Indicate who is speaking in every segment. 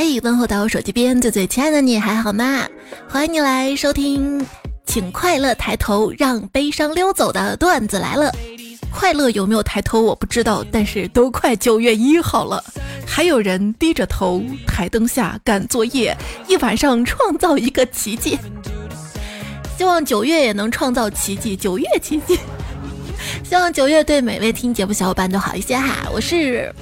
Speaker 1: 嘿，问候到我手机边最最亲爱的你，还好吗？欢迎你来收听，请快乐抬头，让悲伤溜走的段子来了。快乐有没有抬头我不知道，但是都快九月一号了，还有人低着头台灯下赶作业，一晚上创造一个奇迹。希望九月也能创造奇迹，九月奇迹。希望九月对每位听节目小伙伴都好一些哈。我是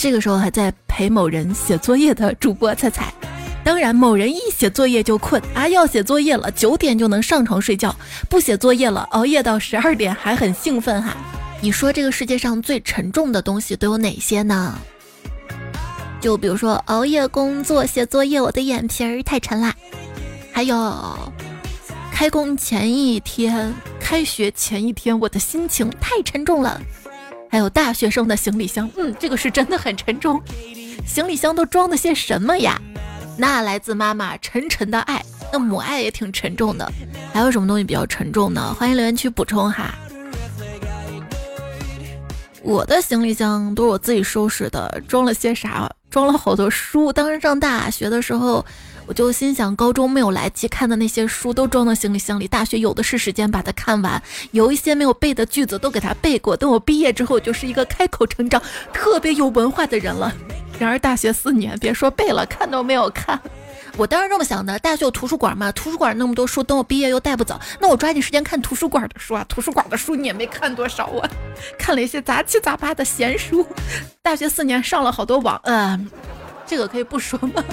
Speaker 1: 这个时候还在陪某人写作业的主播菜菜。当然，某人一写作业就困啊，要写作业了，九点就能上床睡觉；不写作业了，熬夜到十二点还很兴奋哈。你说这个世界上最沉重的东西都有哪些呢？就比如说熬夜工作、写作业，我的眼皮儿太沉啦。还有开工前一天、开学前一天，我的心情太沉重了。还有大学生的行李箱，嗯，这个是真的很沉重。行李箱都装的些什么呀？那来自妈妈沉沉的爱，那母爱也挺沉重的。还有什么东西比较沉重呢？欢迎留言区补充哈。我的行李箱都是我自己收拾的，装了些啥？装了好多书。当时上大学的时候，我就心想，高中没有来及看的那些书都装到行李箱里，大学有的是时间把它看完。有一些没有背的句子都给它背过。等我毕业之后，就是一个开口成章、特别有文化的人了。然而大学四年，别说背了，看都没有看。我当时这么想的，大学有图书馆嘛，图书馆那么多书，等我毕业又带不走，那我抓紧时间看图书馆的书啊。图书馆的书你也没看。多少啊，看了一些杂七杂八的闲书。大学四年上了好多网，嗯，这个可以不说吗？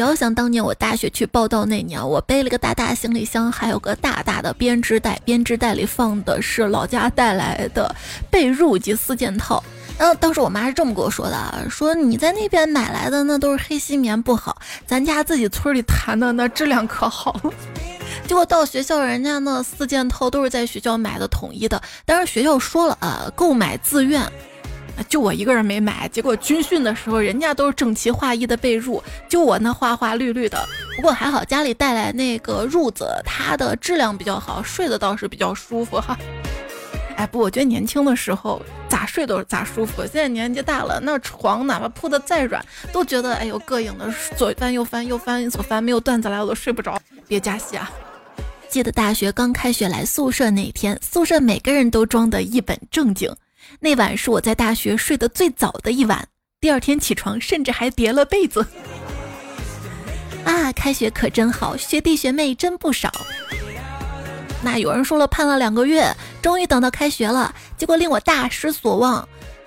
Speaker 1: 遥想当年我大学去报道那年，我背了个大大行李箱，还有个大大的编织袋，编织袋里放的是老家带来的被褥及四件套。然后当时我妈是这么跟我说的，说你在那边买来的那都是黑心棉不好，咱家自己村里弹的那质量可好了。结果到学校，人家那四件套都是在学校买的统一的，但是学校说了啊，购买自愿，就我一个人没买。结果军训的时候，人家都是整齐划一的被褥，就我那花花绿绿的。不过还好家里带来那个褥子，它的质量比较好，睡的倒是比较舒服哈。哎不，我觉得年轻的时候咋睡都是咋舒服。现在年纪大了，那床哪怕铺的再软，都觉得哎呦膈应的，左翻右翻，右翻左翻，没有段子来我都睡不着。别加戏啊！记得大学刚开学来宿舍那天，宿舍每个人都装得一本正经。那晚是我在大学睡得最早的一晚，第二天起床甚至还叠了被子。啊，开学可真好，学弟学妹真不少。那有人说了，盼了两个月，终于等到开学了，结果令我大失所望，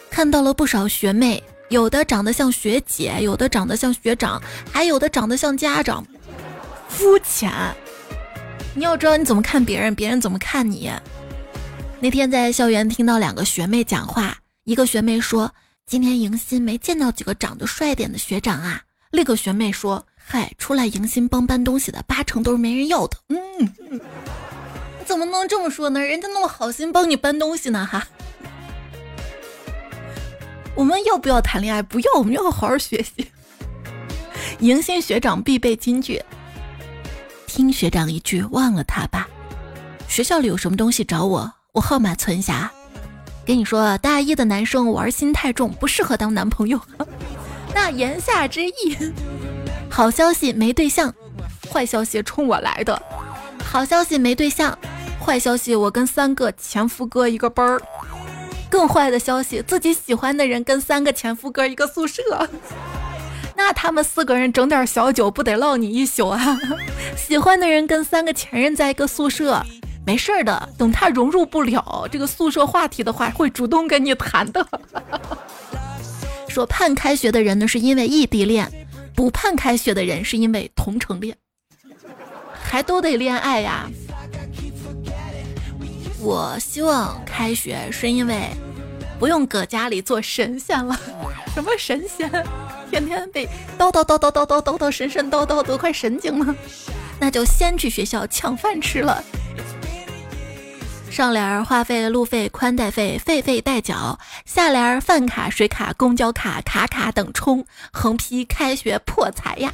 Speaker 1: 看到了不少学妹，有的长得像学姐，有的长得像学长，还有的长得像家长，肤浅。你要知道你怎么看别人，别人怎么看你。那天在校园听到两个学妹讲话，一个学妹说：“今天迎新没见到几个长得帅点的学长啊。”另个学妹说：“嗨，出来迎新帮搬东西的，八成都是没人要的。”嗯。怎么能这么说呢？人家那么好心帮你搬东西呢，哈！我们要不要谈恋爱？不要，我们要好好学习。迎新学长必备金句：听学长一句，忘了他吧。学校里有什么东西找我，我号码存下。跟你说，大一的男生玩心太重，不适合当男朋友。那言下之意，好消息没对象，坏消息冲我来的。好消息没对象。坏消息，我跟三个前夫哥一个班儿。更坏的消息，自己喜欢的人跟三个前夫哥一个宿舍。那他们四个人整点小酒，不得唠你一宿啊？喜欢的人跟三个前任在一个宿舍，没事儿的。等他融入不了这个宿舍话题的话，会主动跟你谈的。说盼开学的人呢，是因为异地恋；不盼开学的人是因为同城恋，还都得恋爱呀。我希望开学是因为不用搁家里做神仙了。什么神仙？天天被叨叨叨叨叨叨叨叨神神叨叨，都快神经了。那就先去学校抢饭吃了。上联儿话费、路费、宽带费，费费代缴；下联儿饭卡、水卡、公交卡，卡卡等充。横批：开学破财呀！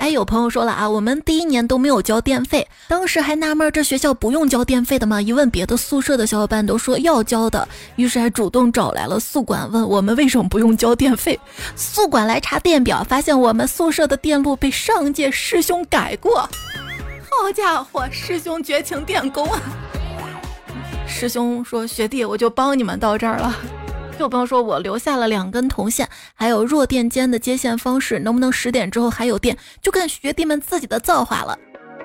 Speaker 1: 哎，有朋友说了啊，我们第一年都没有交电费，当时还纳闷这学校不用交电费的吗？一问别的宿舍的小伙伴都说要交的，于是还主动找来了宿管问我们为什么不用交电费。宿管来查电表，发现我们宿舍的电路被上届师兄改过。好家伙，师兄绝情电工啊！师兄说学弟，我就帮你们到这儿了。有朋友说我留下了两根铜线，还有弱电间的接线方式，能不能十点之后还有电，就看学弟们自己的造化了。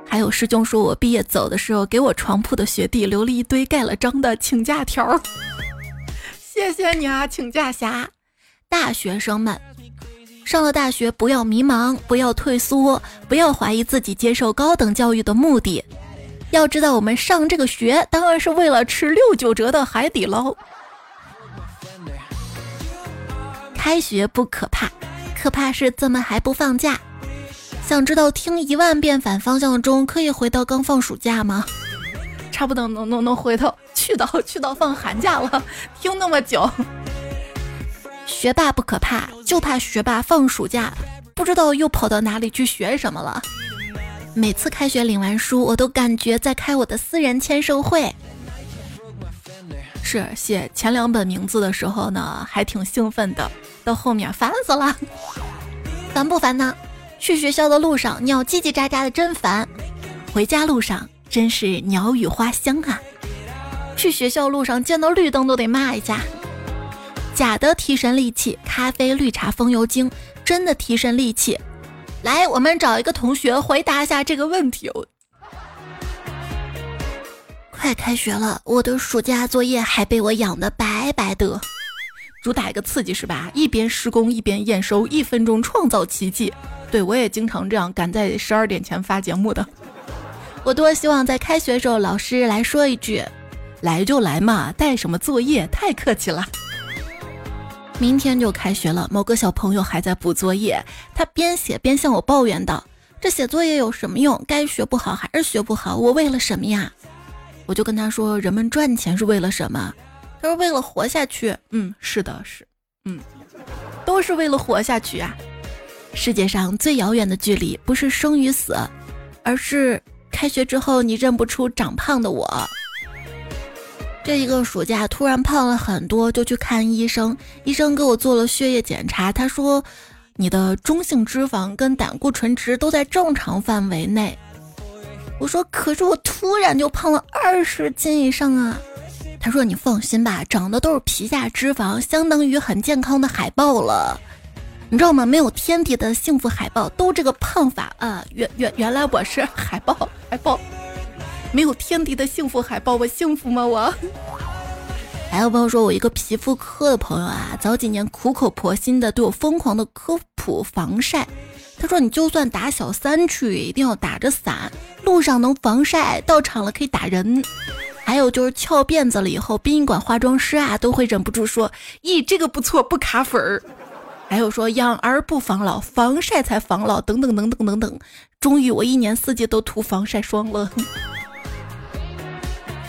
Speaker 1: 还有师兄说我毕业走的时候，给我床铺的学弟留了一堆盖了章的请假条。谢谢你啊，请假侠！大学生们，上了大学不要迷茫，不要退缩，不要怀疑自己接受高等教育的目的。要知道，我们上这个学当然是为了吃六九折的海底捞。开学不可怕，可怕是怎么还不放假？想知道听一万遍反方向钟可以回到刚放暑假吗？差不多能能能回头去到去到放寒假了，听那么久。学霸不可怕，就怕学霸放暑假不知道又跑到哪里去学什么了。每次开学领完书，我都感觉在开我的私人签售会。是写前两本名字的时候呢，还挺兴奋的。到后面烦死了，烦不烦呢？去学校的路上鸟叽叽喳喳的真烦，回家路上真是鸟语花香啊。去学校路上见到绿灯都得骂一下。假的提神利器，咖啡、绿茶、风油精；真的提神利器，来，我们找一个同学回答一下这个问题。快开学了，我的暑假作业还被我养的白白的。主打一个刺激是吧？一边施工一边验收，一分钟创造奇迹。对我也经常这样，赶在十二点前发节目的。我多希望在开学时候老师来说一句：“来就来嘛，带什么作业？太客气了。”明天就开学了，某个小朋友还在补作业，他边写边向我抱怨道：“这写作业有什么用？该学不好还是学不好？我为了什么呀？”我就跟他说：“人们赚钱是为了什么？”他说：“为了活下去。”嗯，是的，是，嗯，都是为了活下去啊。世界上最遥远的距离，不是生与死，而是开学之后你认不出长胖的我。这一个暑假突然胖了很多，就去看医生。医生给我做了血液检查，他说你的中性脂肪跟胆固醇值都在正常范围内。我说：“可是我突然就胖了二十斤以上啊。”他说：“你放心吧，长的都是皮下脂肪，相当于很健康的海豹了。你知道吗？没有天敌的幸福海豹都这个胖法啊！原原原来我是海豹，海豹，没有天敌的幸福海豹，我幸福吗？我。还有朋友说我一个皮肤科的朋友啊，早几年苦口婆心的对我疯狂的科普防晒。他说你就算打小三去，一定要打着伞，路上能防晒，到场了可以打人。”还有就是翘辫子了以后，殡仪馆化妆师啊都会忍不住说：“咦，这个不错，不卡粉儿。”还有说养儿不防老，防晒才防老，等等等等等等。终于我一年四季都涂防晒霜了。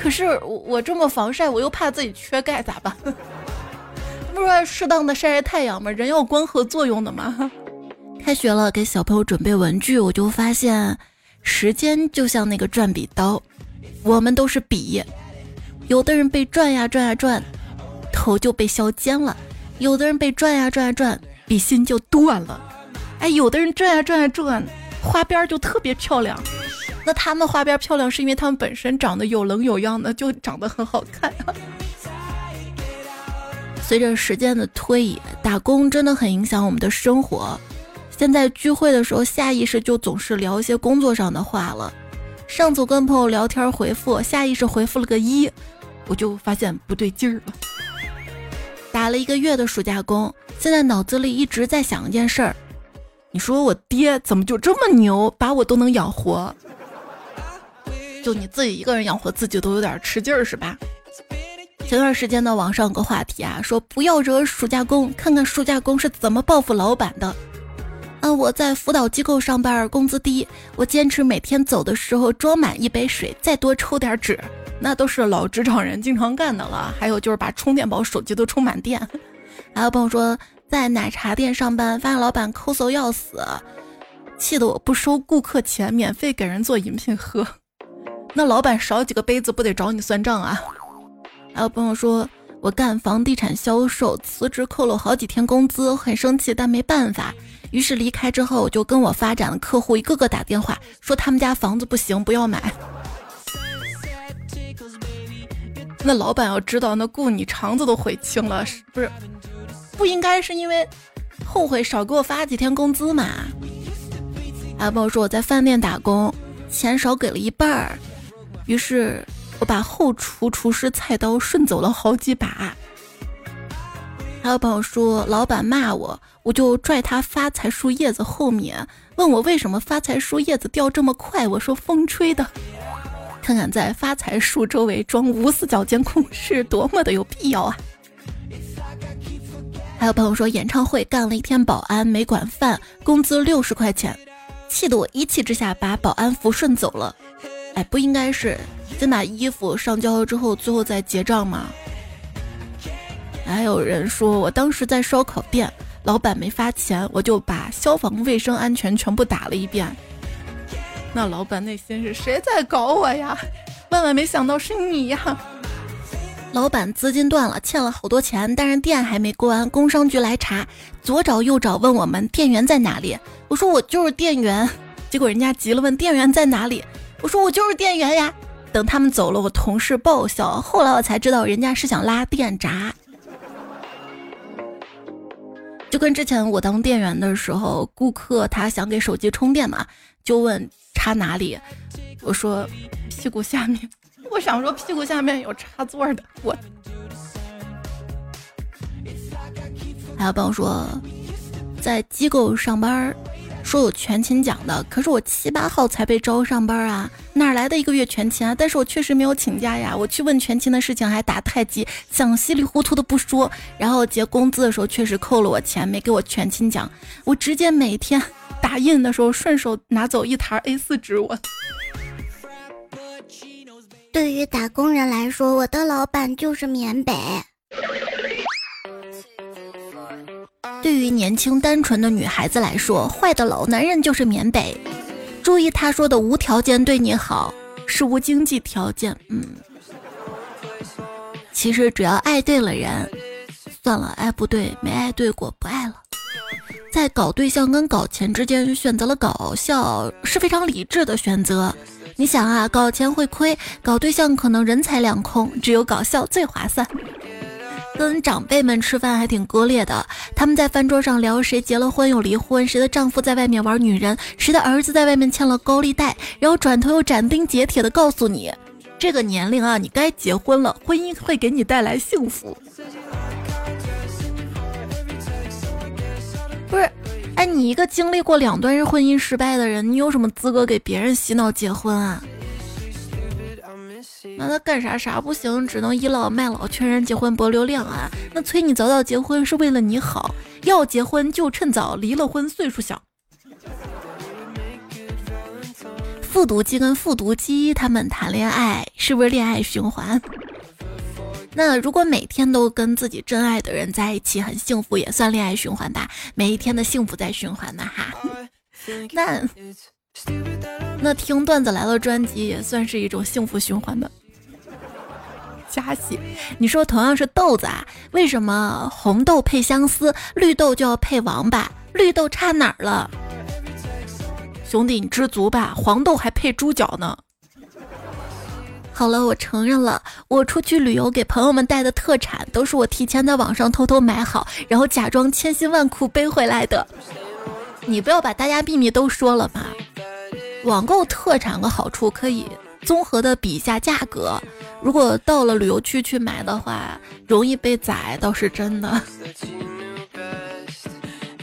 Speaker 1: 可是我我这么防晒，我又怕自己缺钙，咋办？不是适当的晒晒太阳吗？人要光合作用的嘛。开学了，给小朋友准备文具，我就发现时间就像那个转笔刀。我们都是笔，有的人被转呀转呀转，头就被削尖了；有的人被转呀转呀转，笔芯就断了。哎，有的人转呀转呀转，花边就特别漂亮。那他们花边漂亮，是因为他们本身长得有棱有样的，就长得很好看。随着时间的推移，打工真的很影响我们的生活。现在聚会的时候，下意识就总是聊一些工作上的话了。上次跟朋友聊天回复，下意识回复了个一，我就发现不对劲儿了。打了一个月的暑假工，现在脑子里一直在想一件事儿：你说我爹怎么就这么牛，把我都能养活？就你自己一个人养活自己都有点吃劲儿是吧？前段时间呢，网上有个话题啊，说不要惹暑假工，看看暑假工是怎么报复老板的。啊，我在辅导机构上班，工资低，我坚持每天走的时候装满一杯水，再多抽点纸，那都是老职场人经常干的了。还有就是把充电宝、手机都充满电。还有朋友说在奶茶店上班，发现老板抠搜要死，气得我不收顾客钱，免费给人做饮品喝。那老板少几个杯子不得找你算账啊？还有朋友说我干房地产销售，辞职扣了好几天工资，很生气，但没办法。于是离开之后，我就跟我发展的客户一个个打电话，说他们家房子不行，不要买。那老板要知道，那雇你肠子都悔青了，是不是？不应该是因为后悔少给我发几天工资嘛？还有朋友说我在饭店打工，钱少给了一半儿，于是我把后厨厨师菜刀顺走了好几把。还有朋友说，老板骂我，我就拽他发财树叶子后面，问我为什么发财树叶子掉这么快，我说风吹的。看看在发财树周围装无死角监控是多么的有必要啊！还有朋友说演唱会干了一天保安没管饭，工资六十块钱，气得我一气之下把保安服顺走了。哎，不应该是先把衣服上交了之后，最后再结账吗？还有人说我当时在烧烤店，老板没发钱，我就把消防卫生安全全部打了一遍。那老板内心是谁在搞我呀？万万没想到是你呀！老板资金断了，欠了好多钱，但是店还没关。工商局来查，左找右找，问我们店员在哪里。我说我就是店员。结果人家急了，问店员在哪里？我说我就是店员呀。等他们走了，我同事爆笑。后来我才知道，人家是想拉电闸。就跟之前我当店员的时候，顾客他想给手机充电嘛，就问。插哪里？我说屁股下面。我想说屁股下面有插座的。我还有朋友说在机构上班，说有全勤奖的，可是我七八号才被招上班啊，哪来的一个月全勤啊？但是我确实没有请假呀。我去问全勤的事情还打太极，想稀里糊涂的不说，然后结工资的时候确实扣了我钱，没给我全勤奖，我直接每天。打印的时候顺手拿走一沓 A4 纸，我。
Speaker 2: 对于打工人来说，我的老板就是缅北；
Speaker 1: 对于年轻单纯的女孩子来说，坏的老男人就是缅北。注意他说的无条件对你好，是无经济条件。嗯，其实只要爱对了人，算了，爱不对，没爱对过，不爱了。在搞对象跟搞钱之间选择了搞笑是非常理智的选择。你想啊，搞钱会亏，搞对象可能人财两空，只有搞笑最划算。跟长辈们吃饭还挺割裂的，他们在饭桌上聊谁结了婚又离婚，谁的丈夫在外面玩女人，谁的儿子在外面欠了高利贷，然后转头又斩钉截铁的告诉你，这个年龄啊，你该结婚了，婚姻会给你带来幸福。不是，哎，你一个经历过两段婚姻失败的人，你有什么资格给别人洗脑结婚啊？那他干啥啥不行，只能倚老卖老劝人结婚博流量啊？那催你早早结婚是为了你好，要结婚就趁早，离了婚岁数小。复读机跟复读机他们谈恋爱，是不是恋爱循环？那如果每天都跟自己真爱的人在一起，很幸福，也算恋爱循环吧？每一天的幸福在循环呢，哈。那那听段子来了专辑也算是一种幸福循环的。加戏，你说同样是豆子啊，为什么红豆配相思，绿豆就要配王八？绿豆差哪儿了？兄弟，你知足吧，黄豆还配猪脚呢。好了，我承认了，我出去旅游给朋友们带的特产都是我提前在网上偷偷买好，然后假装千辛万苦背回来的。你不要把大家秘密都说了嘛。网购特产的好处可以综合的比一下价格，如果到了旅游区去买的话，容易被宰倒是真的。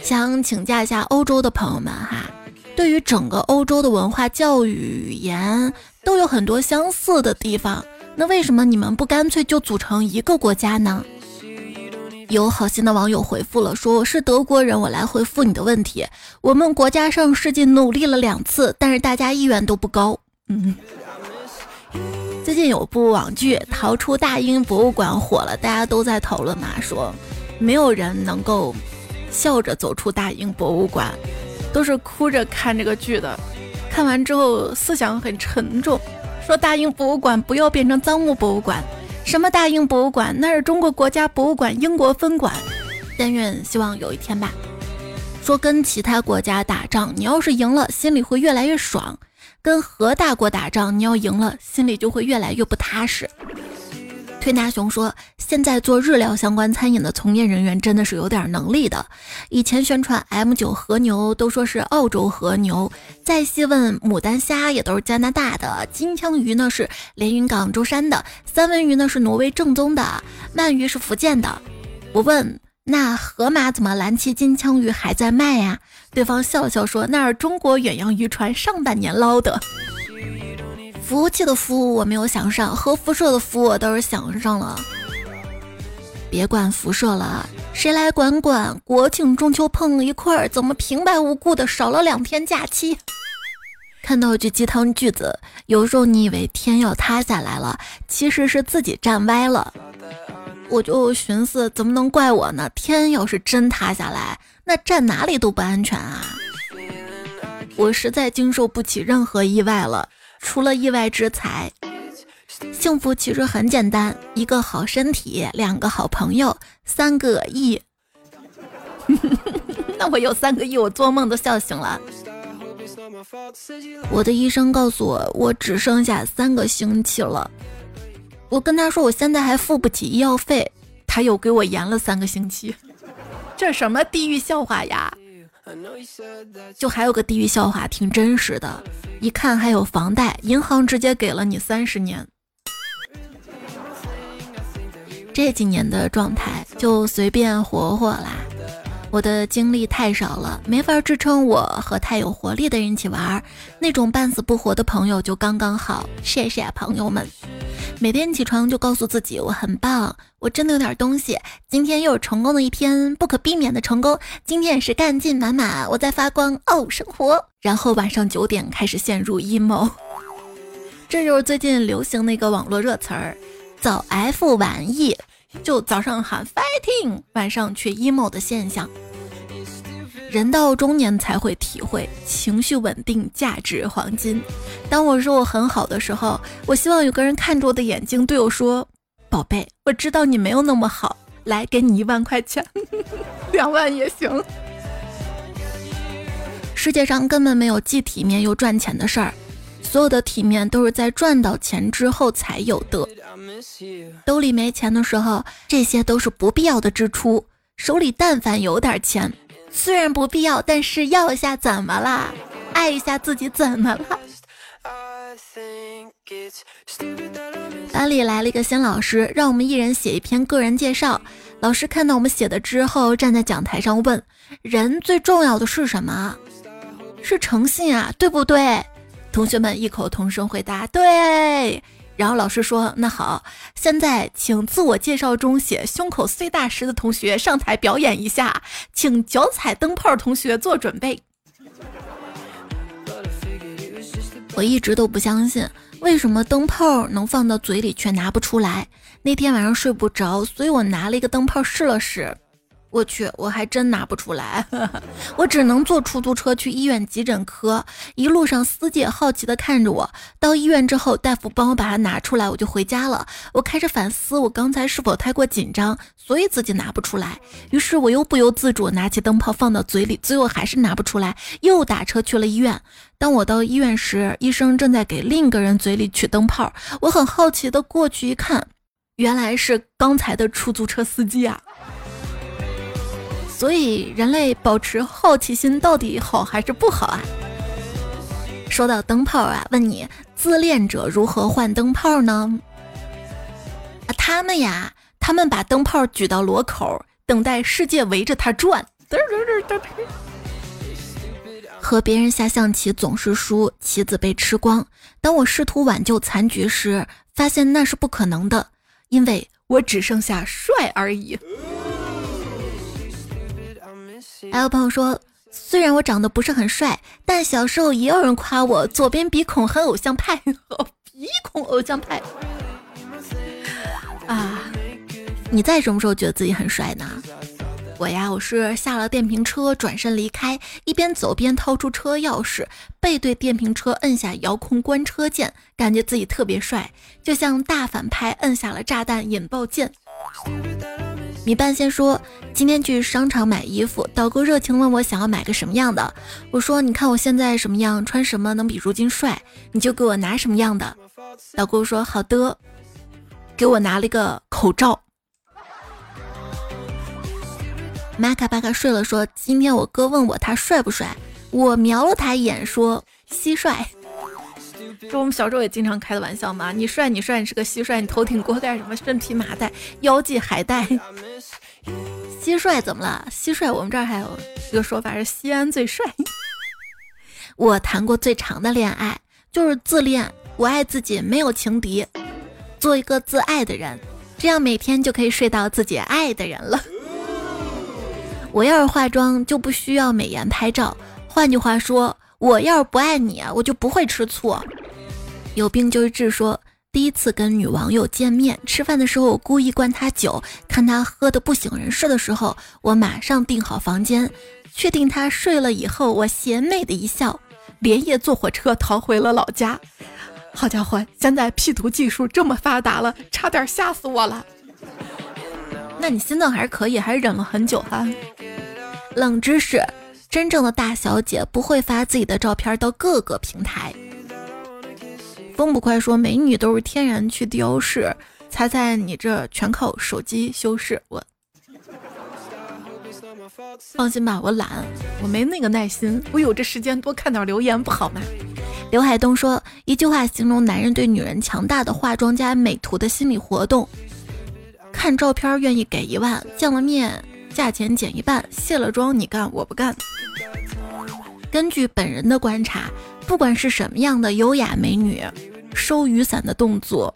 Speaker 1: 想请教一下欧洲的朋友们哈，对于整个欧洲的文化、教育、语言。都有很多相似的地方，那为什么你们不干脆就组成一个国家呢？有好心的网友回复了，说我是德国人，我来回复你的问题。我们国家上世纪努力了两次，但是大家意愿都不高。嗯，最近有部网剧《逃出大英博物馆》火了，大家都在讨论嘛，说没有人能够笑着走出大英博物馆。都是哭着看这个剧的，看完之后思想很沉重，说大英博物馆不要变成赃物博物馆。什么大英博物馆？那是中国国家博物馆英国分馆。但愿希望有一天吧。说跟其他国家打仗，你要是赢了，心里会越来越爽；跟核大国打仗，你要赢了，心里就会越来越不踏实。推拿熊说：“现在做日料相关餐饮的从业人员真的是有点能力的。以前宣传 M 九和牛都说是澳洲和牛，再细问牡丹虾也都是加拿大的，金枪鱼呢是连云港舟山的，三文鱼呢是挪威正宗的，鳗鱼是福建的。我问那河马怎么蓝鳍金枪鱼还在卖呀？对方笑了笑说：那是中国远洋渔船上半年捞的。”服务器的服务我没有想上，核辐射的服务我倒是想上了。别管辐射了，谁来管管？国庆中秋碰一块儿，怎么平白无故的少了两天假期？看到一句鸡汤句子，有时候你以为天要塌下来了，其实是自己站歪了。我就寻思，怎么能怪我呢？天要是真塌下来，那站哪里都不安全啊！我实在经受不起任何意外了。除了意外之财，幸福其实很简单：一个好身体，两个好朋友，三个亿。那我有三个亿，我做梦都笑醒了。我的医生告诉我，我只剩下三个星期了。我跟他说，我现在还付不起医药费，他又给我延了三个星期。这什么地狱笑话呀？就还有个地狱笑话，挺真实的。一看还有房贷，银行直接给了你三十年。这几年的状态就随便活活啦。我的精力太少了，没法支撑我和太有活力的人一起玩儿。那种半死不活的朋友就刚刚好。谢谢朋友们。每天起床就告诉自己我很棒，我真的有点东西。今天又是成功的一天，不可避免的成功。今天也是干劲满满，我在发光哦，生活。然后晚上九点开始陷入 emo，这就是最近流行的一个网络热词儿，早 F 晚 E，就早上喊 fighting，晚上却 emo 的现象。人到中年才会体会情绪稳定价值黄金。当我说我很好的时候，我希望有个人看着我的眼睛对我说：“宝贝，我知道你没有那么好，来给你一万块钱，两万也行。”世界上根本没有既体面又赚钱的事儿，所有的体面都是在赚到钱之后才有的。兜里没钱的时候，这些都是不必要的支出；手里但凡有点钱。虽然不必要，但是要一下怎么啦？爱一下自己怎么了？班里来了一个新老师，让我们一人写一篇个人介绍。老师看到我们写的之后，站在讲台上问：“人最重要的是什么？是诚信啊，对不对？”同学们异口同声回答：“对。”然后老师说：“那好，现在请自我介绍中写胸口碎大石的同学上台表演一下，请脚踩灯泡同学做准备。”我一直都不相信，为什么灯泡能放到嘴里却拿不出来。那天晚上睡不着，所以我拿了一个灯泡试了试。我去，我还真拿不出来，我只能坐出租车去医院急诊科。一路上，司机好奇地看着我。到医院之后，大夫帮我把它拿出来，我就回家了。我开始反思，我刚才是否太过紧张，所以自己拿不出来。于是我又不由自主拿起灯泡放到嘴里，最后还是拿不出来，又打车去了医院。当我到医院时，医生正在给另一个人嘴里取灯泡。我很好奇地过去一看，原来是刚才的出租车司机啊。所以，人类保持好奇心到底好还是不好啊？说到灯泡啊，问你自恋者如何换灯泡呢？啊，他们呀，他们把灯泡举到螺口，等待世界围着它转。和别人下象棋总是输，棋子被吃光。当我试图挽救残局时，发现那是不可能的，因为我只剩下帅而已。还有朋友说，虽然我长得不是很帅，但小时候也有人夸我左边鼻孔很偶像派，鼻孔偶像派啊！你在什么时候觉得自己很帅呢？我呀，我是下了电瓶车，转身离开，一边走边掏出车钥匙，背对电瓶车摁下遥控关车键，感觉自己特别帅，就像大反派摁下了炸弹引爆键。米半仙说今天去商场买衣服，导购热情问我想要买个什么样的，我说你看我现在什么样，穿什么能比如今帅，你就给我拿什么样的。导购说好的，给我拿了一个口罩。玛卡巴卡睡了，说今天我哥问我他帅不帅，我瞄了他一眼说蟋蟀。这我们小时候也经常开的玩笑嘛，你帅你帅，你是个蟋蟀，你头顶锅盖什么身披麻袋，腰系海带。蟋蟀怎么了？蟋蟀我们这儿还有一个说法是西安最帅。我谈过最长的恋爱就是自恋，我爱自己，没有情敌，做一个自爱的人，这样每天就可以睡到自己爱的人了。我要是化妆就不需要美颜拍照。换句话说，我要是不爱你，我就不会吃醋。有病就治说，第一次跟女网友见面，吃饭的时候我故意灌她酒，看她喝的不省人事的时候，我马上订好房间，确定她睡了以后，我邪魅的一笑，连夜坐火车逃回了老家。好家伙，现在 P 图技术这么发达了，差点吓死我了。那你心脏还是可以，还是忍了很久哈。冷知识：真正的大小姐不会发自己的照片到各个平台。风不快说美女都是天然去雕饰，猜猜你这全靠手机修饰。我放心吧，我懒，我没那个耐心，我有这时间多看点留言不好吗？刘海东说一句话形容男人对女人强大的化妆加美图的心理活动。看照片愿意给一万，见了面价钱减一半，卸了妆你干我不干。根据本人的观察，不管是什么样的优雅美女，收雨伞的动作，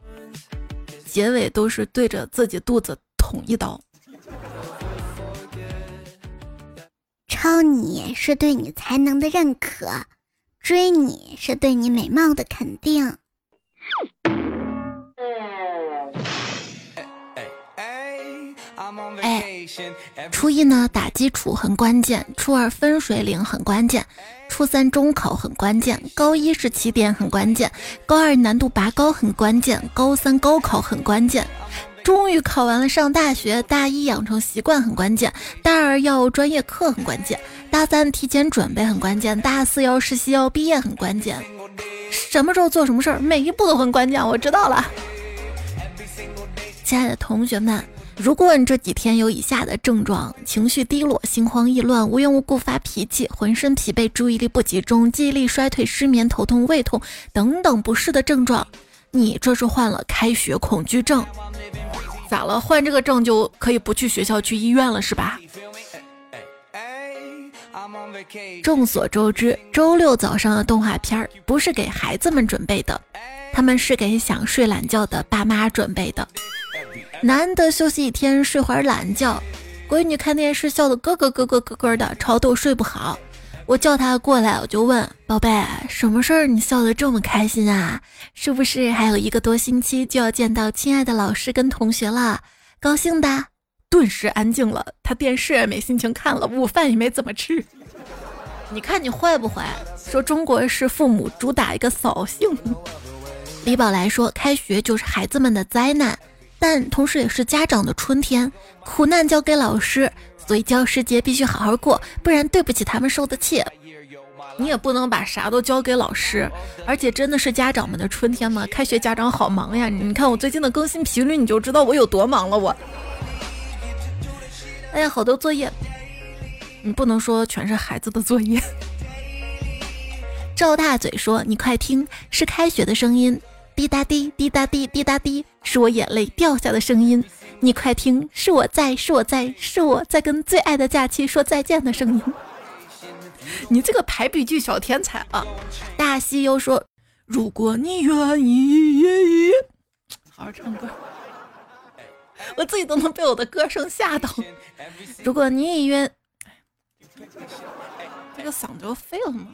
Speaker 1: 结尾都是对着自己肚子捅一刀。
Speaker 2: 抄你是对你才能的认可，追你是对你美貌的肯定。
Speaker 1: 哎，初一呢打基础很关键，初二分水岭很关键，初三中考很关键，高一是起点很关键，高二难度拔高很关键，高三高考很关键，终于考完了上大学，大一养成习惯很关键，大二要专业课很关键，大三提前准备很关键，大四要实习要毕业很关键，什么时候做什么事儿，每一步都很关键，我知道了，亲爱的同学们。如果你这几天有以下的症状：情绪低落、心慌意乱、无缘无故发脾气、浑身疲惫、注意力不集中、记忆力衰退、失眠、头痛、胃痛等等不适的症状，你这是患了开学恐惧症。咋了？患这个症就可以不去学校、去医院了是吧？众所周知，周六早上的动画片不是给孩子们准备的，他们是给想睡懒觉的爸妈准备的。难得休息一天，睡会儿懒觉。闺女看电视笑得咯咯咯咯咯咯的，吵得我睡不好。我叫她过来，我就问宝贝，什么事儿你笑得这么开心啊？是不是还有一个多星期就要见到亲爱的老师跟同学了？高兴的？顿时安静了。她电视也没心情看了，午饭也没怎么吃。你看你坏不坏？说中国式父母主打一个扫兴。李宝来说，开学就是孩子们的灾难。但同时也是家长的春天，苦难交给老师，所以教师节必须好好过，不然对不起他们受的气。你也不能把啥都交给老师，而且真的是家长们的春天吗？开学家长好忙呀！你看我最近的更新频率，你就知道我有多忙了。我，哎呀，好多作业，你不能说全是孩子的作业。赵大嘴说：“你快听，是开学的声音。”滴答滴，滴答滴，滴答滴，是我眼泪掉下的声音。你快听，是我在，是我在，是我在跟最爱的假期说再见的声音。你这个排比句小天才啊！大西又说：“如果你愿意，好好唱歌。”我自己都能被我的歌声吓到。如果你愿，这个嗓子要废了吗？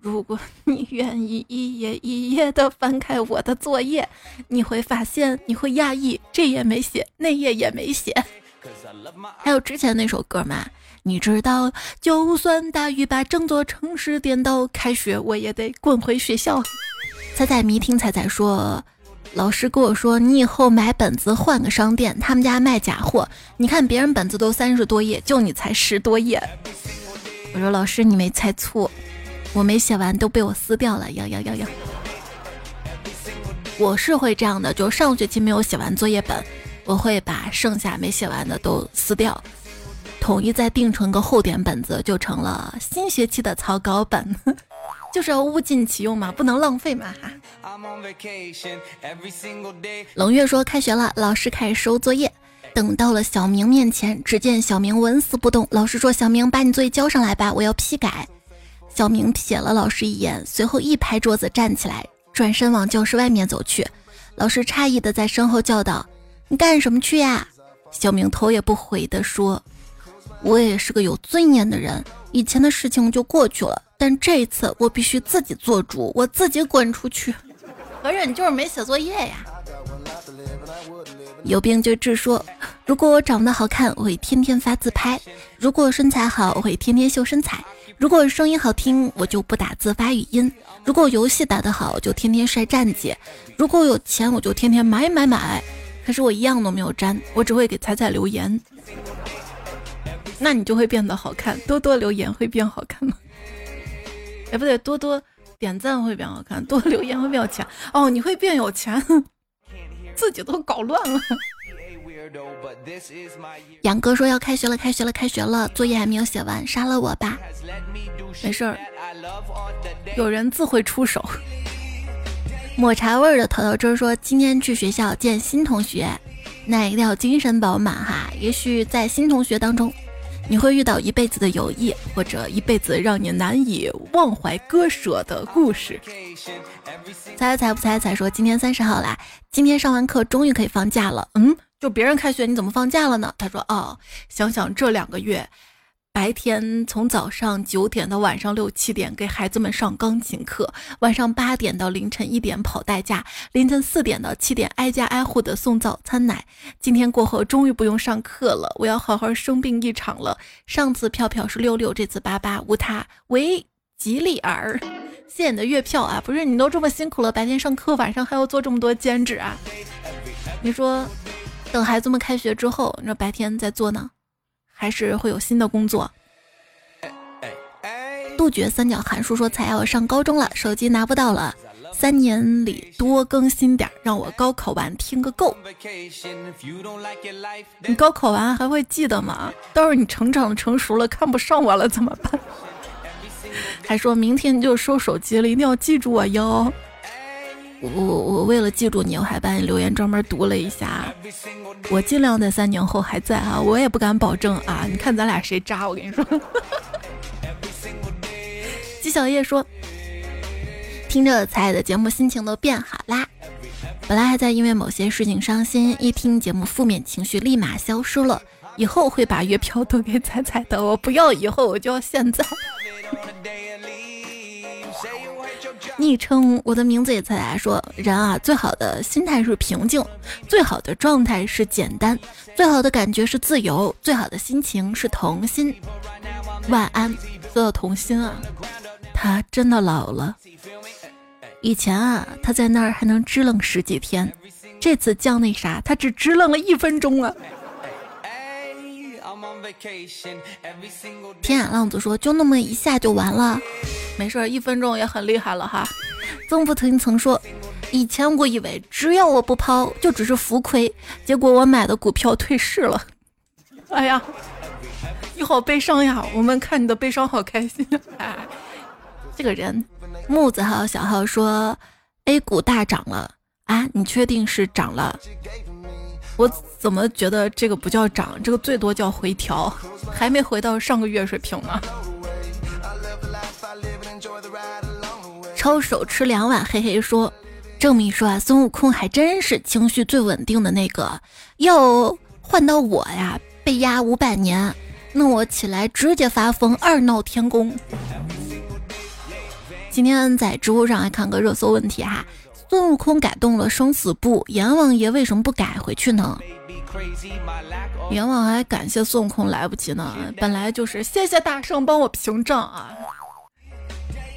Speaker 1: 如果你愿意一页一页的翻开我的作业，你会发现，你会讶异，这页没写，那页也没写。还有之前那首歌嘛，你知道，就算大雨把整座城市颠倒，开学我也得滚回学校。彩彩迷听彩彩说，老师跟我说，你以后买本子换个商店，他们家卖假货。你看别人本子都三十多页，就你才十多页。我说老师你没猜错，我没写完都被我撕掉了。要要要要！我是会这样的，就上学期没有写完作业本。我会把剩下没写完的都撕掉，统一再定成个厚点本子，就成了新学期的草稿本，就是要物尽其用嘛，不能浪费嘛哈。冷月说开学了，老师开始收作业，等到了小明面前，只见小明纹丝不动。老师说：“小明，把你作业交上来吧，我要批改。”小明瞥了老师一眼，随后一拍桌子站起来，转身往教室外面走去。老师诧异的在身后叫道。你干什么去呀？小明头也不回的说：“我也是个有尊严的人，以前的事情就过去了，但这一次我必须自己做主，我自己滚出去。”合着你就是没写作业呀？有病就治说：“如果我长得好看，我会天天发自拍；如果身材好，我会天天秀身材；如果声音好听，我就不打字发语音；如果游戏打得好，就天天晒战绩；如果有钱，我就天天买买买。”可是我一样都没有沾，我只会给彩彩留言，那你就会变得好看。多多留言会变好看吗？哎，不对，多多点赞会变好看，多留言会变有钱。哦，你会变有钱，自己都搞乱了。杨哥说要开学了，开学了，开学了，作业还没有写完，杀了我吧。没事儿，有人自会出手。抹茶味的头头汁说：“今天去学校见新同学，那一定要精神饱满哈。也许在新同学当中，你会遇到一辈子的友谊，或者一辈子让你难以忘怀割舍的故事。”猜猜不猜猜说：“今天三十号啦，今天上完课终于可以放假了。”嗯，就别人开学你怎么放假了呢？他说：“哦，想想这两个月。”白天从早上九点到晚上六七点给孩子们上钢琴课，晚上八点到凌晨一点跑代驾，凌晨四点到七点挨家挨户的送早餐奶。今天过后终于不用上课了，我要好好生病一场了。上次票票是六六，这次八八无他。喂，吉利儿，谢谢你的月票啊！不是你都这么辛苦了，白天上课，晚上还要做这么多兼职啊？你说，等孩子们开学之后，你说白天再做呢？还是会有新的工作。杜绝三角函数说：“才要上高中了，手机拿不到了，三年里多更新点，让我高考完听个够。”你高考完还会记得吗？到时候你成长成熟了，看不上我了怎么办？还说明天就收手机了，一定要记住我哟。我我为了记住你，我还把你留言专门读了一下。我尽量在三年后还在啊，我也不敢保证啊。你看咱俩谁渣？我跟你说。纪小叶说，听着彩的节目，心情都变好啦。本来还在因为某些事情伤心，一听节目，负面情绪立马消失了。以后会把月票都给彩彩的，我不要以后，我就要现在。昵称我的名字也在来说，人啊，最好的心态是平静，最好的状态是简单，最好的感觉是自由，最好的心情是童心。晚安，说到童心啊，他真的老了。以前啊，他在那儿还能支棱十几天，这次降那啥，他只支棱了一分钟啊。天眼浪子说：“就那么一下就完了，没事，一分钟也很厉害了哈。”曾福腾曾说：“以前我以为只要我不抛，就只是浮亏，结果我买的股票退市了。”哎呀，你好悲伤呀！我们看你的悲伤好开心。哎，这个人，木子号小号说：“A 股大涨了啊？你确定是涨了？”我怎么觉得这个不叫涨，这个最多叫回调，还没回到上个月水平呢。抄手吃两碗，嘿嘿说，证明说啊，孙悟空还真是情绪最稳定的那个。要换到我呀，被压五百年，那我起来直接发疯，二闹天宫。今天在知乎上还看个热搜问题哈。孙悟空改动了生死簿，阎王爷为什么不改回去呢？阎王还感谢孙悟空来不及呢，本来就是谢谢大圣帮我屏障啊。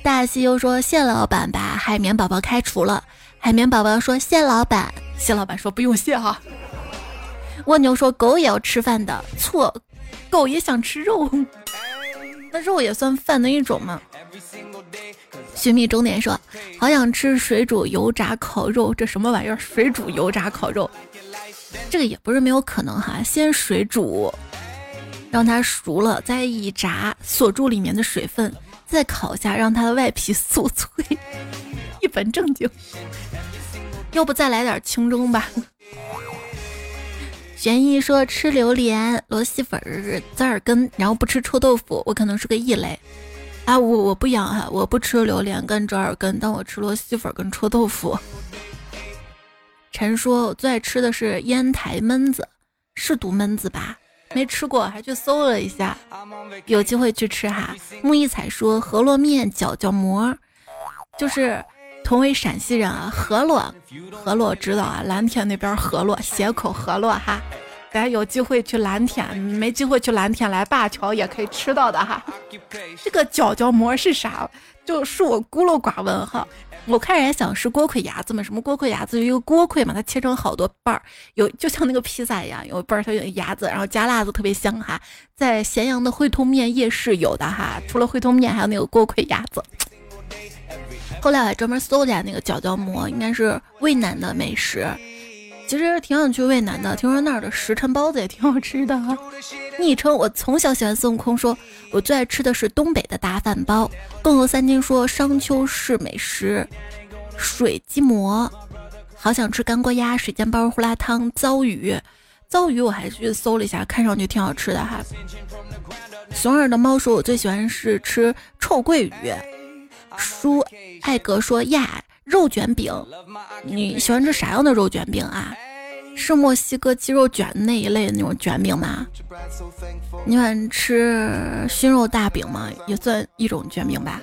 Speaker 1: 大西又说谢老板把海绵宝宝开除了，海绵宝宝说谢老板，谢老板说不用谢哈。蜗牛说狗也要吃饭的，错，狗也想吃肉，那肉也算饭的一种吗？寻觅终点说好想吃水煮油炸烤肉，这什么玩意儿？水煮油炸烤肉，这个也不是没有可能哈，先水煮，让它熟了，再一炸，锁住里面的水分。再烤一下，让它的外皮酥脆，一本正经。要不再来点清蒸吧？玄一说吃榴莲、螺蛳粉、折耳根，然后不吃臭豆腐，我可能是个异类啊！我我不养哈，我不吃榴莲跟折耳根，但我吃螺蛳粉跟臭豆腐。陈说我最爱吃的是烟台焖子，是读焖子吧？没吃过，还去搜了一下，有机会去吃哈。木一彩说饸饹面角角馍，就是同为陕西人啊，饸饹，饸饹知道啊，蓝田那边饸饹，斜口饸饹哈。大家有机会去蓝田，没机会去蓝田来灞桥也可以吃到的哈。这个角角馍是啥？就是我孤陋寡闻哈。我开始还想是锅盔牙子嘛，什么锅盔牙子就一个锅盔嘛，它切成好多瓣儿，有就像那个披萨一样，有一半儿它有牙子，然后加辣子特别香哈。在咸阳的汇通面夜市有的哈，除了汇通面，还有那个锅盔牙子。后来我还专门搜了下那个角角馍，应该是渭南的美食。其实挺想去渭南的，听说那儿的时辰包子也挺好吃的。昵称我从小喜欢孙悟空，说我最爱吃的是东北的大饭包。更有三金说商丘市美食水鸡馍，好想吃干锅鸭、水煎包、胡辣汤、糟鱼。糟鱼我还去搜了一下，看上去挺好吃的哈。熊二的猫说，我最喜欢是吃臭鳜鱼。舒艾格说呀。肉卷饼，你喜欢吃啥样的肉卷饼啊？是墨西哥鸡肉卷那一类的那种卷饼吗？你喜欢吃熏肉大饼吗？也算一种卷饼吧。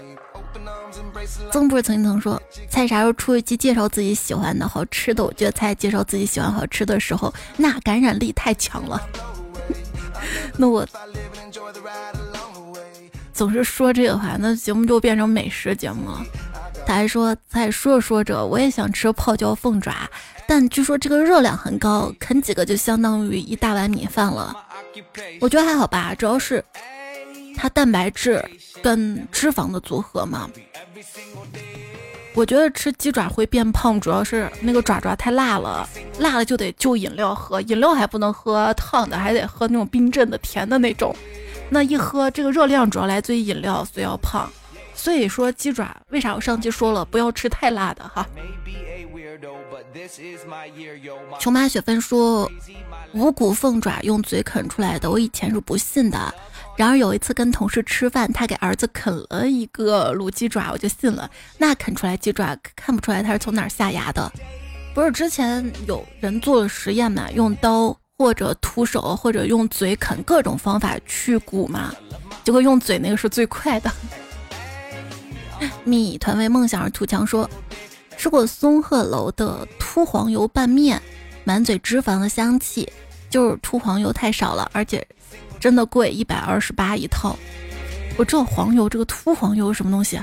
Speaker 1: 曾不是曾经曾说，菜啥时候出一期介绍自己喜欢的好吃的？我觉得菜介绍自己喜欢好吃的时候，那感染力太强了。那我总是说这个话，那节目就变成美食节目了。他还说，在说着说着，我也想吃泡椒凤爪，但据说这个热量很高，啃几个就相当于一大碗米饭了。我觉得还好吧，主要是它蛋白质跟脂肪的组合嘛。我觉得吃鸡爪会变胖，主要是那个爪爪太辣了，辣了就得就饮料喝，饮料还不能喝烫的，还得喝那种冰镇的甜的那种。那一喝，这个热量主要来自于饮料，所以要胖。所以说鸡爪为啥我上期说了不要吃太辣的哈？琼妈雪芬说五谷凤爪用嘴啃出来的，我以前是不信的。然而有一次跟同事吃饭，他给儿子啃了一个卤鸡爪，我就信了。那啃出来鸡爪看不出来他是从哪儿下牙的？不是之前有人做了实验嘛？用刀或者徒手或者用嘴啃各种方法去骨嘛？就会用嘴那个是最快的。米团为梦想而图强说，吃过松鹤楼的秃黄油拌面，满嘴脂肪的香气，就是秃黄油太少了，而且真的贵，一百二十八一套。我知道黄油，这个秃黄油是什么东西？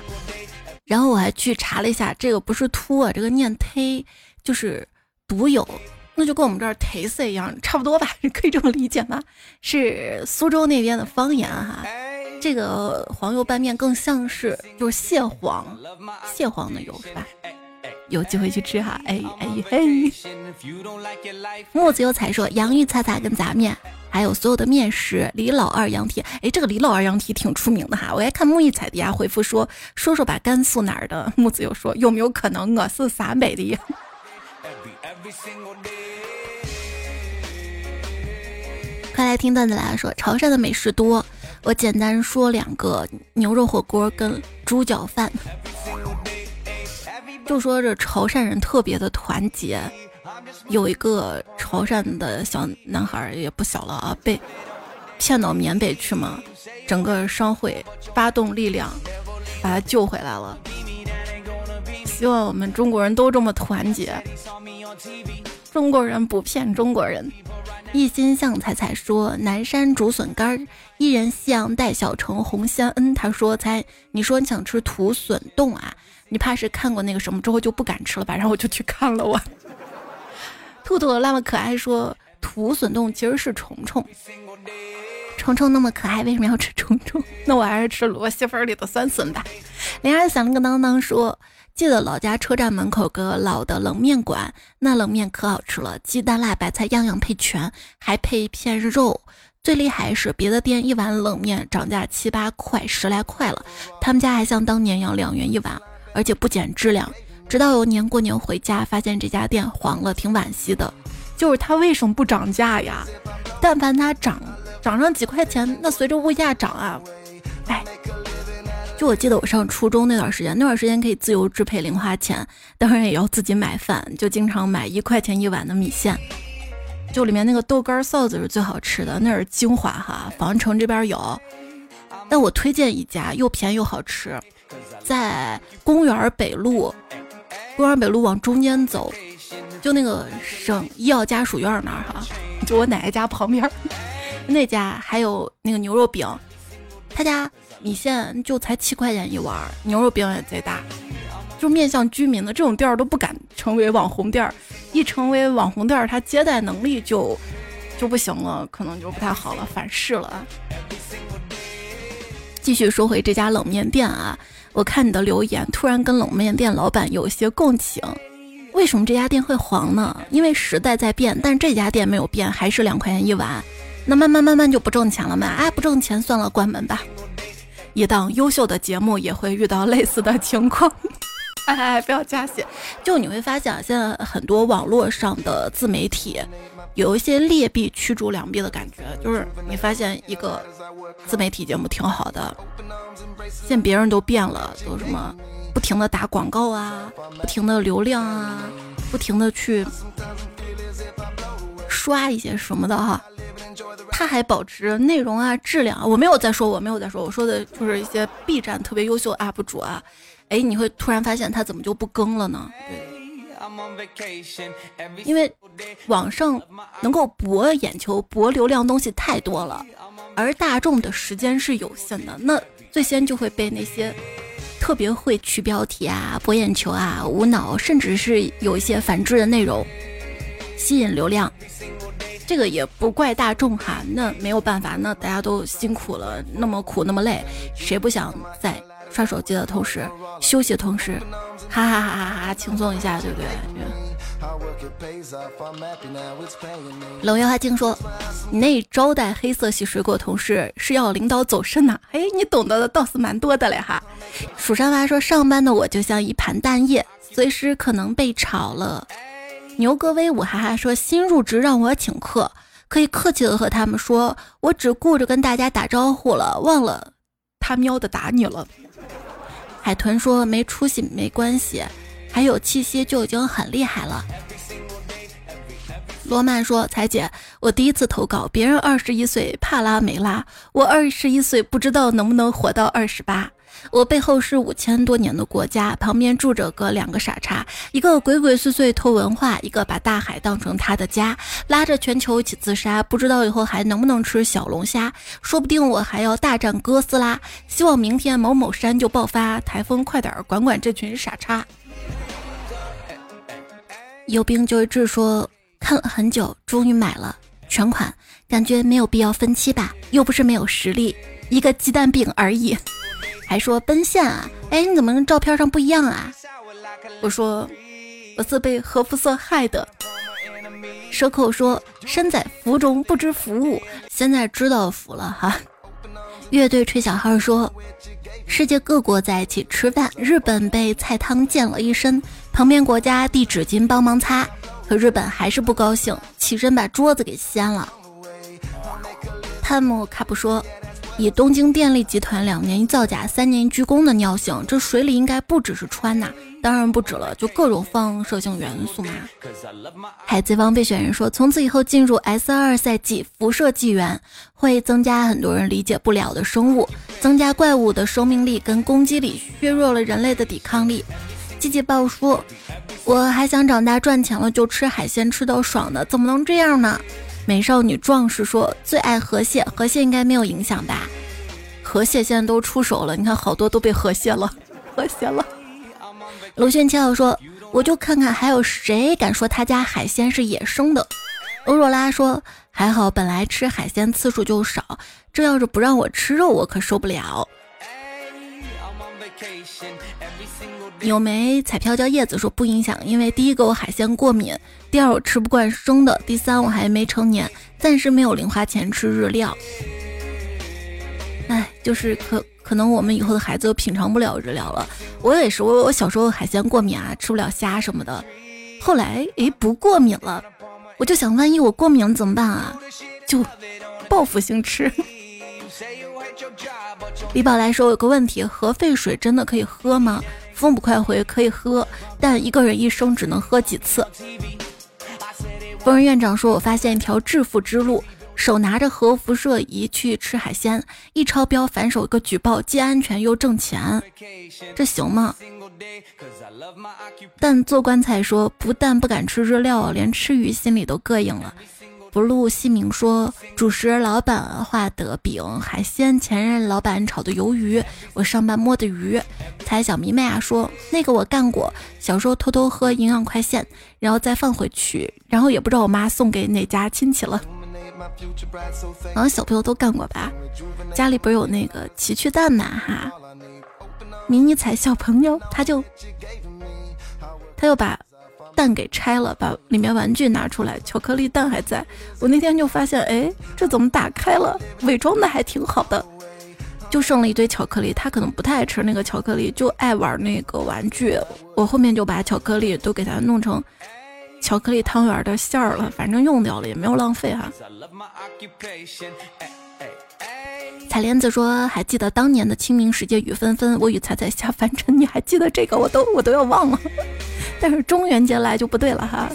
Speaker 1: 然后我还去查了一下，这个不是秃啊，这个念忒，就是独有，那就跟我们这儿忒色一样，差不多吧？可以这么理解吗？是苏州那边的方言哈。这个黄油拌面更像是就是蟹黄，蟹黄的油是吧？有机会去吃哈，哎哎嘿。木子有彩说洋芋擦擦跟杂面，还有所有的面食。李老二羊蹄，哎，这个李老二羊蹄挺出名的哈。我还看木易彩底下回复说，说说吧甘肃哪儿的？木子又说有没有可能我是陕北的呀？快来听段子来说，潮汕的美食多。我简单说两个牛肉火锅跟猪脚饭，就说这潮汕人特别的团结。有一个潮汕的小男孩也不小了啊，被骗到缅北去嘛，整个商会发动力量把他救回来了。希望我们中国人都这么团结。中国人不骗中国人。一心向彩彩说：“南山竹笋干，一人夕阳带小城红仙恩。”他说：“猜，你说你想吃土笋冻啊？你怕是看过那个什么之后就不敢吃了吧？”然后我就去看了。我 兔兔那么可爱，说土笋冻其实是虫虫。虫虫那么可爱，为什么要吃虫虫？那我还是吃螺蛳粉里的酸笋吧。铃儿响了个当当，说。记得老家车站门口个老的冷面馆，那冷面可好吃了，鸡蛋、辣白菜样样配全，还配一片肉。最厉害是别的店一碗冷面涨价七八块、十来块了，他们家还像当年一样两元一碗，而且不减质量。直到有年过年回家，发现这家店黄了，挺惋惜的。就是它为什么不涨价呀？但凡它涨涨上几块钱，那随着物价涨啊，哎。就我记得我上初中那段时间，那段时间可以自由支配零花钱，当然也要自己买饭，就经常买一块钱一碗的米线，就里面那个豆干臊子是最好吃的，那是精华哈。房城这边有，但我推荐一家又便宜又好吃，在公园北路，公园北路往中间走，就那个省医药家属院那儿哈，就我奶奶家旁边 那家，还有那个牛肉饼，他家。米线就才七块钱一碗，牛肉饼也贼大，就面向居民的这种店儿都不敢成为网红店儿，一成为网红店儿，他接待能力就就不行了，可能就不太好了，反噬了。继续说回这家冷面店啊，我看你的留言，突然跟冷面店老板有些共情。为什么这家店会黄呢？因为时代在变，但这家店没有变，还是两块钱一碗，那慢慢慢慢就不挣钱了嘛？哎，不挣钱算了，关门吧。一档优秀的节目也会遇到类似的情况，哎，不要加血。就你会发现，现在很多网络上的自媒体有一些劣币驱逐良币的感觉。就是你发现一个自媒体节目挺好的，现别人都变了，都什么不停的打广告啊，不停的流量啊，不停的去刷一些什么的哈。他还保持内容啊质量，我没有在说，我没有在说，我说的就是一些 B 站特别优秀的 UP 主啊，哎，你会突然发现他怎么就不更了呢？对因为网上能够博眼球、博流量东西太多了，而大众的时间是有限的，那最先就会被那些特别会取标题啊、博眼球啊、无脑，甚至是有一些反制的内容吸引流量。这个也不怪大众哈，那没有办法，那大家都辛苦了，那么苦那么累，谁不想在刷手机的同时休息的同时，哈哈哈哈哈轻松一下，对不对？冷月花听说你那招待黑色系水果同事是要领导走肾呐？哎，你懂得的倒是蛮多的嘞哈。蜀山娃说上班的我就像一盘蛋液，随时可能被炒了。牛哥威武哈哈说：“新入职让我请客，可以客气的和他们说，我只顾着跟大家打招呼了，忘了他喵的打你了。”海豚说：“没出息没关系，还有气息就已经很厉害了。”罗曼说：“彩姐，我第一次投稿，别人二十一岁帕拉梅拉，我二十一岁不知道能不能活到二十八。”我背后是五千多年的国家，旁边住着个两个傻叉，一个鬼鬼祟祟偷文化，一个把大海当成他的家，拉着全球一起自杀。不知道以后还能不能吃小龙虾，说不定我还要大战哥斯拉。希望明天某某山就爆发台风，快点管管这群傻叉。有病就治说看了很久，终于买了全款，感觉没有必要分期吧，又不是没有实力，一个鸡蛋饼而已。还说奔现啊？哎，你怎么跟照片上不一样啊？我说我是被核辐射害的。蛇口说身在福中不知福，现在知道福了哈。乐队吹小号说世界各国在一起吃饭，日本被菜汤溅了一身，旁边国家递纸巾帮忙擦，可日本还是不高兴，起身把桌子给掀了。汤姆卡普说。以东京电力集团两年一造假、三年一鞠躬的尿性，这水里应该不只是氚呐，当然不止了，就各种放射性元素嘛。海贼王备选人说，从此以后进入 S 二赛季，辐射纪元会增加很多人理解不了的生物，增加怪物的生命力跟攻击力，削弱了人类的抵抗力。季季报说，我还想长大赚钱了就吃海鲜吃到爽的，怎么能这样呢？美少女壮士说最爱河蟹，河蟹应该没有影响吧？河蟹现在都出手了，你看好多都被河蟹了，河蟹了。卢迅七号说，我就看看还有谁敢说他家海鲜是野生的。欧若拉说，还好本来吃海鲜次数就少，这要是不让我吃肉，我可受不了。有枚彩票叫叶子说不影响，因为第一个我海鲜过敏，第二我吃不惯生的，第三我还没成年，暂时没有零花钱吃日料。哎，就是可可能我们以后的孩子都品尝不了日料了。我也是，我我小时候海鲜过敏啊，吃不了虾什么的，后来诶不过敏了，我就想万一我过敏怎么办啊？就报复性吃。李宝来说有个问题：核废水真的可以喝吗？风不快回可以喝，但一个人一生只能喝几次。疯人院长说：“我发现一条致富之路，手拿着核辐射仪去吃海鲜，一超标反手一个举报，既安全又挣钱，这行吗？”但做棺材说：“不但不敢吃日料，连吃鱼心里都膈应了。”不露西明说，主食老板画的饼，海鲜前任老板炒的鱿鱼，我上班摸的鱼。猜小迷妹啊说，那个我干过，小时候偷偷喝营养快线，然后再放回去，然后也不知道我妈送给哪家亲戚了。好像小朋友都干过吧？家里不是有那个奇趣蛋嘛哈？迷你彩小朋友他就他又把。蛋给拆了，把里面玩具拿出来，巧克力蛋还在。我那天就发现，哎，这怎么打开了？伪装的还挺好的，就剩了一堆巧克力。他可能不太爱吃那个巧克力，就爱玩那个玩具。我后面就把巧克力都给他弄成巧克力汤圆的馅儿了，反正用掉了也没有浪费哈。彩莲子说：“还记得当年的清明时节雨纷纷，我与彩彩下凡尘。你还记得这个？我都我都要忘了。但是中元节来就不对了哈。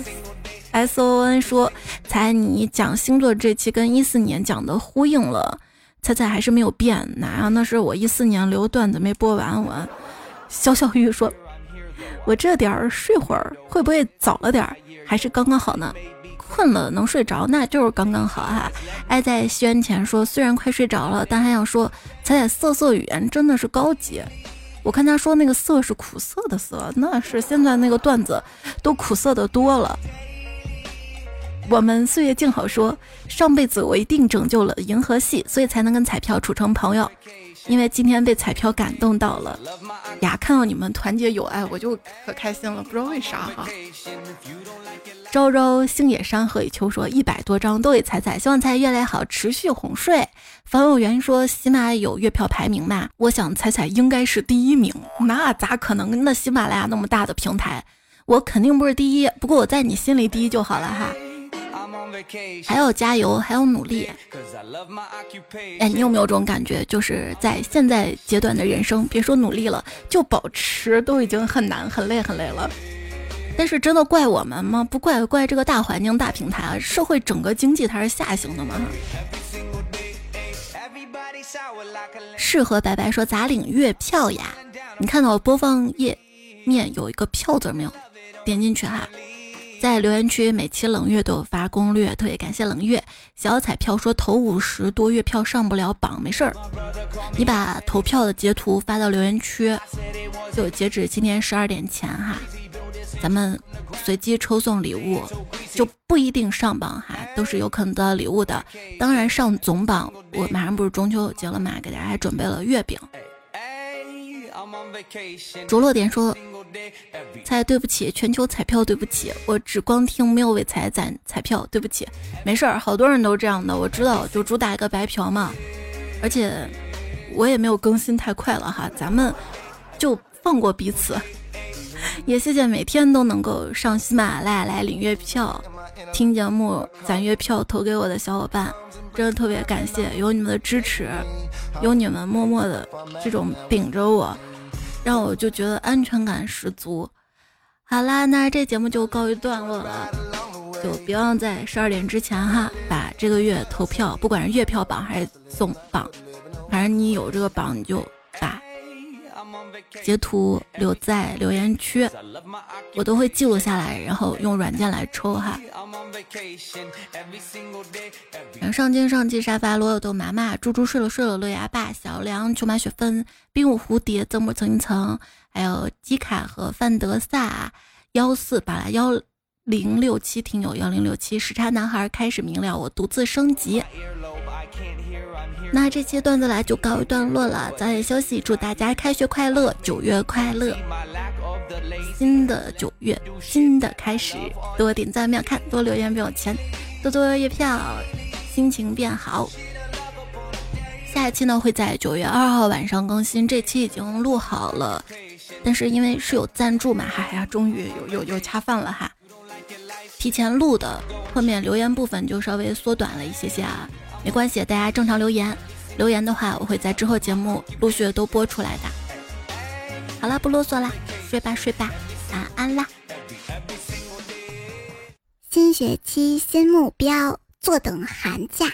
Speaker 1: ”S O N 说：“彩，你讲星座这期跟一四年讲的呼应了，彩彩还是没有变。哪呀？那是我一四年留段子没播完。”我小小玉说：“我这点儿睡会儿，会不会早了点儿？还是刚刚好呢？”困了能睡着，那就是刚刚好哈。爱在宣前说，虽然快睡着了，但还想说，彩彩色色语言真的是高级。我看他说那个色是苦涩的涩，那是现在那个段子都苦涩的多了。我们岁月静好说，上辈子我一定拯救了银河系，所以才能跟彩票处成朋友。因为今天被彩票感动到了呀，看到你们团结友爱，我就可开心了，不知道为啥哈。朝朝星野山河以秋说一百多张都给彩彩，希望彩越来越好，持续哄睡。樊有缘说喜马有月票排名嘛？我想彩彩应该是第一名，那咋可能？那喜马拉雅那么大的平台，我肯定不是第一，不过我在你心里第一就好了哈。还要加油，还要努力。哎，你有没有这种感觉？就是在现在阶段的人生，别说努力了，就保持都已经很难、很累、很累了。但是真的怪我们吗？不怪，怪这个大环境、大平台啊，社会整个经济它是下行的嘛。适合白白说咋领月票呀？你看到播放页面有一个票字没有？点进去哈。在留言区，每期冷月都有发攻略，特别感谢冷月。小彩票说投五十多月票上不了榜，没事儿，你把投票的截图发到留言区，就截止今天十二点前哈，咱们随机抽送礼物，就不一定上榜哈，都是有可能得到礼物的。当然上总榜，我马上不是中秋节了嘛，给大家准备了月饼。着落点说。彩对不起，全球彩票对不起，我只光听没有为彩攒彩票，对不起，没事儿，好多人都这样的，我知道，就主打一个白嫖嘛，而且我也没有更新太快了哈，咱们就放过彼此，也谢谢每天都能够上喜马拉雅来领月票、听节目、攒月票投给我的小伙伴，真的特别感谢，有你们的支持，有你们默默的这种顶着我。让我就觉得安全感十足。好啦，那这节目就告一段落了，就别忘在十二点之前哈，把这个月投票，不管是月票榜还是总榜，反正你有这个榜，你就打截图留在留言区，我都会记录下来，然后用软件来抽哈。然后上镜上季沙发罗有豆麻麻猪猪睡了睡了乐牙爸小梁球马雪芬冰舞蝴蝶曾母曾一层，还有基卡和范德萨幺四八拉幺零六七听友幺零六七时差男孩开始明了，我独自升级。那这期段子来就告一段落了，早点休息，祝大家开学快乐，九月快乐！新的九月，新的开始，多点赞秒看，多留言没有钱，多多月票，心情变好。下一期呢会在九月二号晚上更新，这期已经录好了，但是因为是有赞助嘛，哈呀，终于有有有恰饭了哈，提前录的，后面留言部分就稍微缩短了一些些啊。没关系，大家正常留言。留言的话，我会在之后节目陆续都播出来的。好了，不啰嗦啦，睡吧睡吧，晚安啦。
Speaker 2: 新学期新目标，坐等寒假。